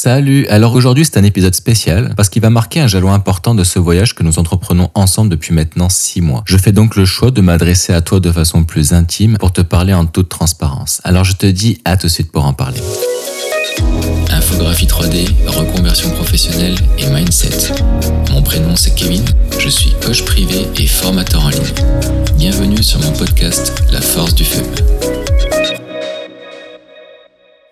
Salut, alors aujourd'hui c'est un épisode spécial parce qu'il va marquer un jalon important de ce voyage que nous entreprenons ensemble depuis maintenant 6 mois. Je fais donc le choix de m'adresser à toi de façon plus intime pour te parler en toute transparence. Alors je te dis à tout de suite pour en parler. Infographie 3D, reconversion professionnelle et mindset. Mon prénom c'est Kevin, je suis coach privé et formateur en ligne. Bienvenue sur mon podcast La force du feu.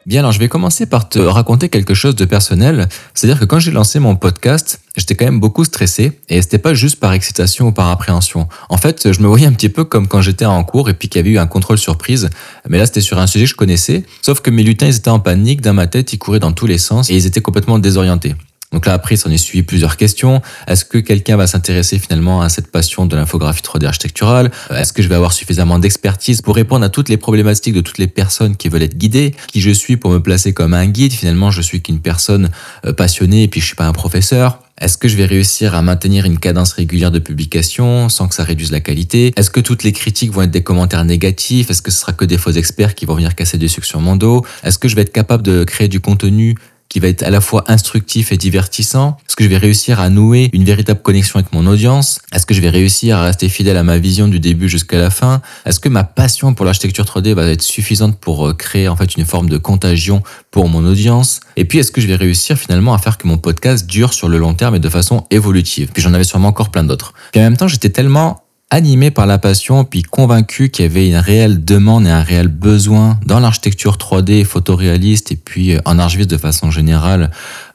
Bien, alors je vais commencer par te raconter quelque chose de personnel. C'est-à-dire que quand j'ai lancé mon podcast, j'étais quand même beaucoup stressé et c'était pas juste par excitation ou par appréhension. En fait, je me voyais un petit peu comme quand j'étais en cours et puis qu'il y avait eu un contrôle surprise. Mais là, c'était sur un sujet que je connaissais. Sauf que mes lutins, ils étaient en panique dans ma tête, ils couraient dans tous les sens et ils étaient complètement désorientés. Donc là, après, ça en est suivi plusieurs questions. Est-ce que quelqu'un va s'intéresser finalement à cette passion de l'infographie 3D architecturale? Est-ce que je vais avoir suffisamment d'expertise pour répondre à toutes les problématiques de toutes les personnes qui veulent être guidées? Qui je suis pour me placer comme un guide? Finalement, je suis qu'une personne euh, passionnée et puis je suis pas un professeur. Est-ce que je vais réussir à maintenir une cadence régulière de publication sans que ça réduise la qualité? Est-ce que toutes les critiques vont être des commentaires négatifs? Est-ce que ce sera que des faux experts qui vont venir casser des sucres sur mon dos? Est-ce que je vais être capable de créer du contenu qui va être à la fois instructif et divertissant. Est-ce que je vais réussir à nouer une véritable connexion avec mon audience? Est-ce que je vais réussir à rester fidèle à ma vision du début jusqu'à la fin? Est-ce que ma passion pour l'architecture 3D va être suffisante pour euh, créer en fait une forme de contagion pour mon audience? Et puis est-ce que je vais réussir finalement à faire que mon podcast dure sur le long terme et de façon évolutive? Puis j'en avais sûrement encore plein d'autres. Puis en même temps, j'étais tellement animé par la passion, puis convaincu qu'il y avait une réelle demande et un réel besoin dans l'architecture 3D photoréaliste et puis euh, en archiviste de façon générale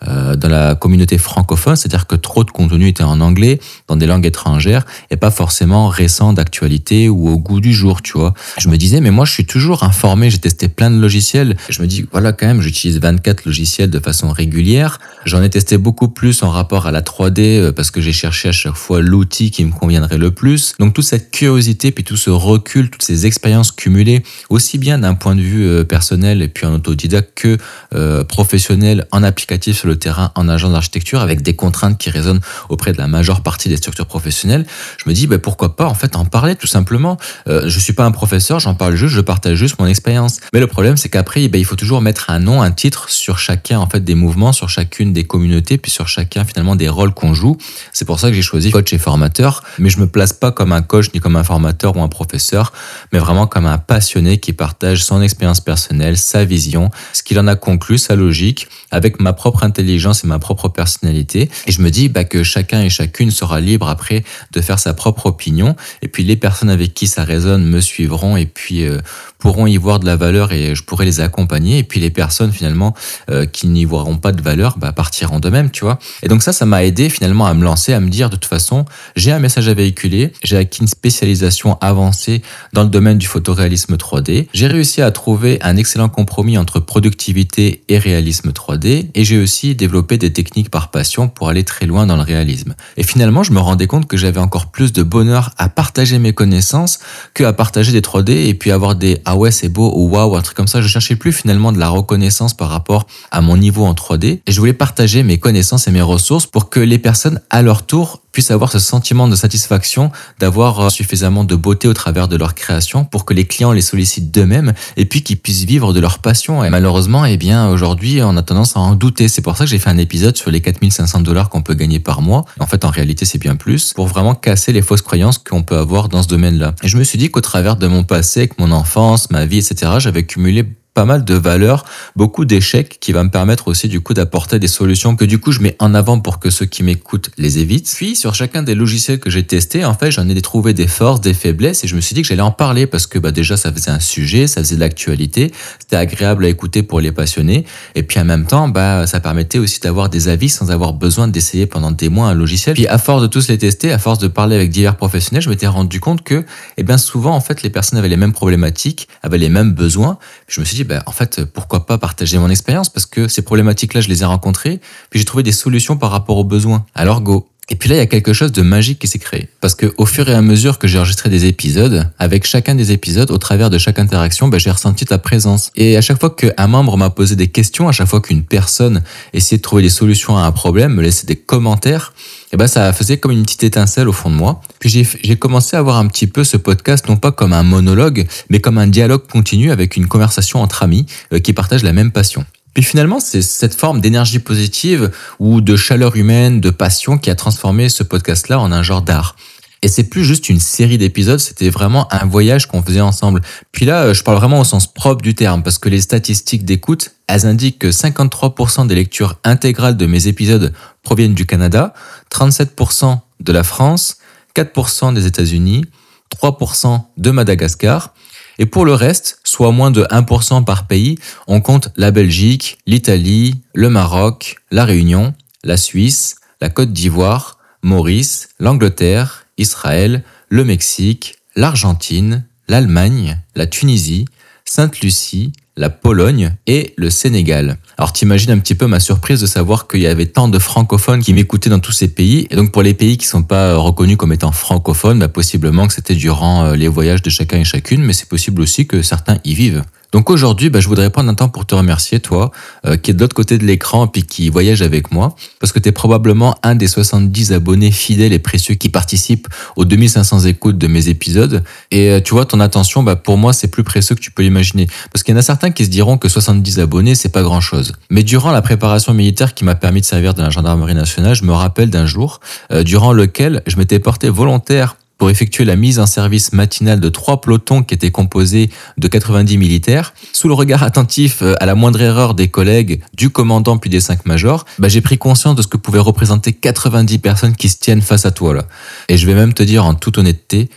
euh, dans la communauté francophone, c'est-à-dire que trop de contenu était en anglais, dans des langues étrangères, et pas forcément récent d'actualité ou au goût du jour, tu vois. Je me disais, mais moi je suis toujours informé, j'ai testé plein de logiciels, je me dis, voilà quand même, j'utilise 24 logiciels de façon régulière, j'en ai testé beaucoup plus en rapport à la 3D euh, parce que j'ai cherché à chaque fois l'outil qui me conviendrait le plus. Donc toute cette curiosité, puis tout ce recul, toutes ces expériences cumulées, aussi bien d'un point de vue euh, personnel et puis en autodidacte que professionnel en applicatif sur le terrain en agent d'architecture avec des contraintes qui résonnent auprès de la majeure partie des structures professionnelles, je me dis ben, pourquoi pas en fait en parler tout simplement. Euh, je suis pas un professeur, j'en parle juste, je partage juste mon expérience. Mais le problème c'est qu'après ben, il faut toujours mettre un nom, un titre sur chacun en fait des mouvements, sur chacune des communautés, puis sur chacun finalement des rôles qu'on joue. C'est pour ça que j'ai choisi coach et formateur, mais je me place pas comme un coach ni comme un formateur ou un professeur, mais vraiment comme un passionné qui partage son expérience personnelle, sa vision, ce qu'il en a conclu, sa logique, avec ma propre intelligence et ma propre personnalité. Et je me dis bah, que chacun et chacune sera libre après de faire sa propre opinion. Et puis les personnes avec qui ça résonne me suivront et puis euh, pourront y voir de la valeur et je pourrai les accompagner. Et puis les personnes finalement euh, qui n'y voiront pas de valeur bah, partiront de même, tu vois. Et donc ça, ça m'a aidé finalement à me lancer, à me dire de toute façon, j'ai un message à véhiculer, j'ai acquis une spécialisation avancée dans le domaine du photoréalisme 3D. J'ai réussi à trouver un excellent compromis entre productivité et réalisme 3D et j'ai aussi développé des techniques par passion pour aller très loin dans le réalisme. Et finalement, je me rendais compte que j'avais encore plus de bonheur à partager mes connaissances que à partager des 3D et puis avoir des ah ouais c'est beau ou waouh un truc comme ça. Je cherchais plus finalement de la reconnaissance par rapport à mon niveau en 3D et je voulais partager mes connaissances et mes ressources pour que les personnes à leur tour puissent avoir ce sentiment de satisfaction, d'avoir euh, suffisamment de beauté au travers de leur création pour que les clients les sollicitent d'eux-mêmes et puis qu'ils puissent vivre de leur passion. Et malheureusement, eh bien, aujourd'hui, on a tendance à en douter. C'est pour ça que j'ai fait un épisode sur les 4500 dollars qu'on peut gagner par mois. En fait, en réalité, c'est bien plus pour vraiment casser les fausses croyances qu'on peut avoir dans ce domaine-là. Et je me suis dit qu'au travers de mon passé, avec mon enfance, ma vie, etc., j'avais cumulé pas mal de valeurs, beaucoup d'échecs qui va me permettre aussi du coup d'apporter des solutions que du coup je mets en avant pour que ceux qui m'écoutent les évitent. Puis sur chacun des logiciels que j'ai testés, en fait j'en ai trouvé des forces, des faiblesses et je me suis dit que j'allais en parler parce que bah, déjà ça faisait un sujet, ça faisait de l'actualité, c'était agréable à écouter pour les passionnés et puis en même temps bah ça permettait aussi d'avoir des avis sans avoir besoin d'essayer pendant des mois un logiciel. Puis à force de tous les tester, à force de parler avec divers professionnels, je m'étais rendu compte que eh bien souvent en fait les personnes avaient les mêmes problématiques, avaient les mêmes besoins. Je me suis dit ben, en fait, pourquoi pas partager mon expérience? Parce que ces problématiques-là, je les ai rencontrées, puis j'ai trouvé des solutions par rapport aux besoins. Alors go. Et puis là, il y a quelque chose de magique qui s'est créé. Parce que au fur et à mesure que j'ai enregistré des épisodes, avec chacun des épisodes, au travers de chaque interaction, ben, j'ai ressenti ta présence. Et à chaque fois qu'un membre m'a posé des questions, à chaque fois qu'une personne essayait de trouver des solutions à un problème, me laissait des commentaires, et ben ça faisait comme une petite étincelle au fond de moi. Puis j'ai commencé à voir un petit peu ce podcast non pas comme un monologue, mais comme un dialogue continu avec une conversation entre amis euh, qui partagent la même passion. Puis finalement, c'est cette forme d'énergie positive ou de chaleur humaine, de passion qui a transformé ce podcast-là en un genre d'art. Et c'est plus juste une série d'épisodes, c'était vraiment un voyage qu'on faisait ensemble. Puis là, euh, je parle vraiment au sens propre du terme, parce que les statistiques d'écoute, elles indiquent que 53% des lectures intégrales de mes épisodes proviennent du Canada, 37% de la France, 4% des États-Unis, 3% de Madagascar. Et pour le reste, soit moins de 1% par pays, on compte la Belgique, l'Italie, le Maroc, la Réunion, la Suisse, la Côte d'Ivoire, Maurice, l'Angleterre, Israël, le Mexique, l'Argentine, l'Allemagne, la Tunisie, Sainte-Lucie, la Pologne et le Sénégal. Alors t'imagines un petit peu ma surprise de savoir qu'il y avait tant de francophones qui m'écoutaient dans tous ces pays. Et donc pour les pays qui sont pas reconnus comme étant francophones, bah possiblement que c'était durant euh, les voyages de chacun et chacune, mais c'est possible aussi que certains y vivent. Donc aujourd'hui, bah, je voudrais prendre un temps pour te remercier, toi, euh, qui est de l'autre côté de l'écran puis qui voyage avec moi, parce que tu es probablement un des 70 abonnés fidèles et précieux qui participent aux 2500 écoutes de mes épisodes. Et euh, tu vois, ton attention, bah, pour moi, c'est plus précieux que tu peux l'imaginer. Parce qu'il y en a certains qui se diront que 70 abonnés, c'est pas grand-chose. Mais durant la préparation militaire qui m'a permis de servir dans la gendarmerie nationale, je me rappelle d'un jour euh, durant lequel je m'étais porté volontaire pour effectuer la mise en service matinale de trois pelotons qui étaient composés de 90 militaires. Sous le regard attentif euh, à la moindre erreur des collègues, du commandant puis des cinq majors, bah, j'ai pris conscience de ce que pouvaient représenter 90 personnes qui se tiennent face à toi. Et je vais même te dire en toute honnêteté,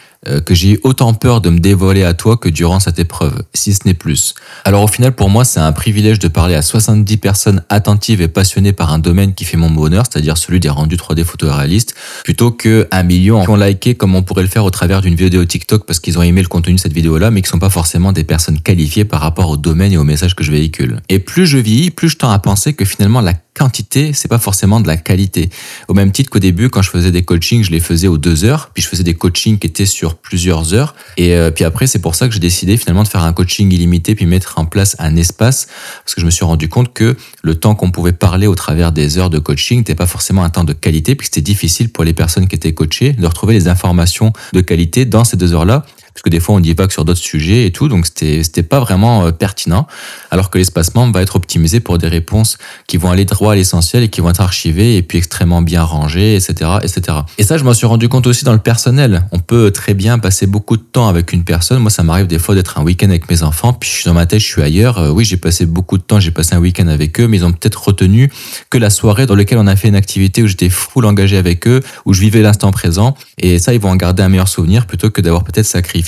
que j'ai eu autant peur de me dévoiler à toi que durant cette épreuve, si ce n'est plus. Alors au final, pour moi, c'est un privilège de parler à 70 personnes attentives et passionnées par un domaine qui fait mon bonheur, c'est-à-dire celui des rendus 3D photoréalistes, plutôt que un million qui ont liké comme on pourrait le faire au travers d'une vidéo TikTok parce qu'ils ont aimé le contenu de cette vidéo-là, mais qui sont pas forcément des personnes qualifiées par rapport au domaine et au message que je véhicule. Et plus je vis, plus je tends à penser que finalement la quantité, c'est pas forcément de la qualité. Au même titre qu'au début, quand je faisais des coachings, je les faisais aux deux heures, puis je faisais des coachings qui étaient sur plusieurs heures. Et euh, puis après, c'est pour ça que j'ai décidé finalement de faire un coaching illimité, puis mettre en place un espace, parce que je me suis rendu compte que le temps qu'on pouvait parler au travers des heures de coaching n'était pas forcément un temps de qualité, puis c'était difficile pour les personnes qui étaient coachées de retrouver les informations de qualité dans ces deux heures-là parce que des fois on que sur d'autres sujets et tout, donc c'était c'était pas vraiment euh, pertinent. Alors que l'espacement va être optimisé pour des réponses qui vont aller droit à l'essentiel et qui vont être archivées et puis extrêmement bien rangées, etc., etc. Et ça, je m'en suis rendu compte aussi dans le personnel. On peut très bien passer beaucoup de temps avec une personne. Moi, ça m'arrive des fois d'être un week-end avec mes enfants, puis je suis dans ma tête, je suis ailleurs. Euh, oui, j'ai passé beaucoup de temps, j'ai passé un week-end avec eux, mais ils ont peut-être retenu que la soirée dans laquelle on a fait une activité où j'étais full engagé avec eux, où je vivais l'instant présent. Et ça, ils vont en garder un meilleur souvenir plutôt que d'avoir peut-être sacrifié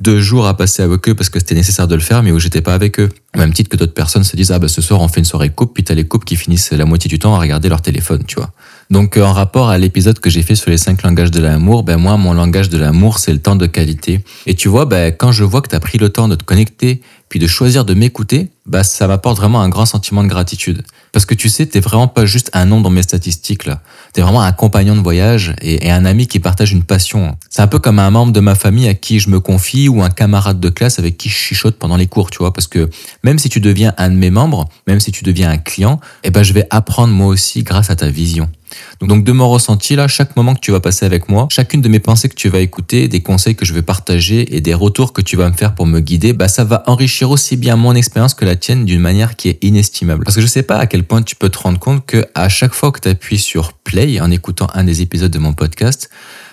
deux jours à passer avec eux parce que c'était nécessaire de le faire, mais où j'étais pas avec eux. Au même titre que d'autres personnes se disent, ah bah ce soir on fait une soirée coupe, puis t'as les couples qui finissent la moitié du temps à regarder leur téléphone, tu vois. Donc euh, en rapport à l'épisode que j'ai fait sur les cinq langages de l'amour, ben moi mon langage de l'amour c'est le temps de qualité. Et tu vois, ben quand je vois que t'as pris le temps de te connecter, puis de choisir de m'écouter, bah ça m'apporte vraiment un grand sentiment de gratitude. Parce que tu sais, t'es vraiment pas juste un nom dans mes statistiques là. T'es vraiment un compagnon de voyage et, un ami qui partage une passion. C'est un peu comme un membre de ma famille à qui je me confie ou un camarade de classe avec qui je chichote pendant les cours, tu vois. Parce que même si tu deviens un de mes membres, même si tu deviens un client, eh ben je vais apprendre moi aussi grâce à ta vision. Donc de mon ressenti là, chaque moment que tu vas passer avec moi, chacune de mes pensées que tu vas écouter, des conseils que je vais partager et des retours que tu vas me faire pour me guider, bah ça va enrichir aussi bien mon expérience que la tienne d'une manière qui est inestimable. Parce que je sais pas à quel point tu peux te rendre compte que à chaque fois que tu appuies sur play en écoutant un des épisodes de mon podcast,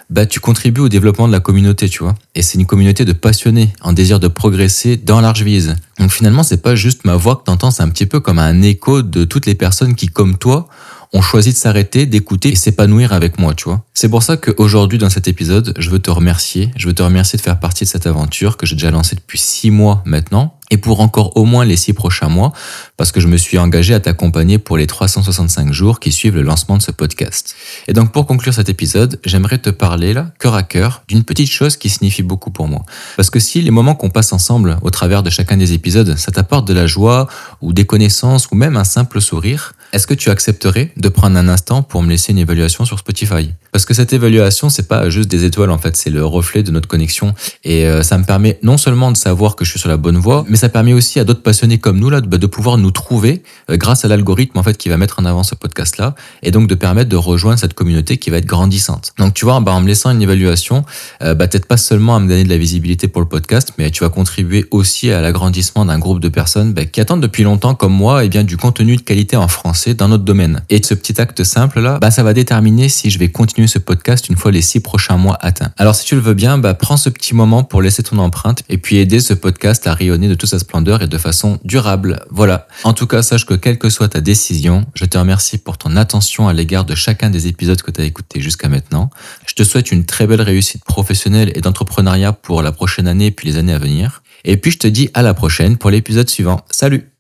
bah tu contribues au développement de la communauté, tu vois. Et c'est une communauté de passionnés en désir de progresser dans large vise. Donc finalement, c'est pas juste ma voix que t'entends, c'est un petit peu comme un écho de toutes les personnes qui, comme toi, ont choisi de s'arrêter, d'écouter et s'épanouir avec moi, tu vois. C'est pour ça qu'aujourd'hui, dans cet épisode, je veux te remercier. Je veux te remercier de faire partie de cette aventure que j'ai déjà lancée depuis six mois maintenant et pour encore au moins les six prochains mois parce que je me suis engagé à t'accompagner pour les 365 jours qui suivent le lancement de ce podcast. Et donc pour conclure cet épisode, j'aimerais te parler là, cœur à cœur, d'une petite chose qui signifie beaucoup pour moi. Parce que si les moments qu'on passe ensemble au travers de chacun des épisodes, ça t'apporte de la joie ou des connaissances ou même un simple sourire, est-ce que tu accepterais de prendre un instant pour me laisser une évaluation sur Spotify? Parce que cette évaluation, c'est pas juste des étoiles en fait, c'est le reflet de notre connexion. Et euh, ça me permet non seulement de savoir que je suis sur la bonne voie, mais ça permet aussi à d'autres passionnés comme nous là de, bah, de pouvoir nous trouver euh, grâce à l'algorithme en fait qui va mettre en avant ce podcast là et donc de permettre de rejoindre cette communauté qui va être grandissante. Donc tu vois, bah, en me laissant une évaluation, euh, bah, peut-être pas seulement à me donner de la visibilité pour le podcast, mais tu vas contribuer aussi à l'agrandissement d'un groupe de personnes qui attendent depuis longtemps comme moi et eh bien du contenu de qualité en dans notre domaine. Et ce petit acte simple là, bah, ça va déterminer si je vais continuer ce podcast une fois les six prochains mois atteints. Alors si tu le veux bien, bah, prends ce petit moment pour laisser ton empreinte et puis aider ce podcast à rayonner de toute sa splendeur et de façon durable. Voilà. En tout cas, sache que quelle que soit ta décision, je te remercie pour ton attention à l'égard de chacun des épisodes que tu as écoutés jusqu'à maintenant. Je te souhaite une très belle réussite professionnelle et d'entrepreneuriat pour la prochaine année et puis les années à venir. Et puis je te dis à la prochaine pour l'épisode suivant. Salut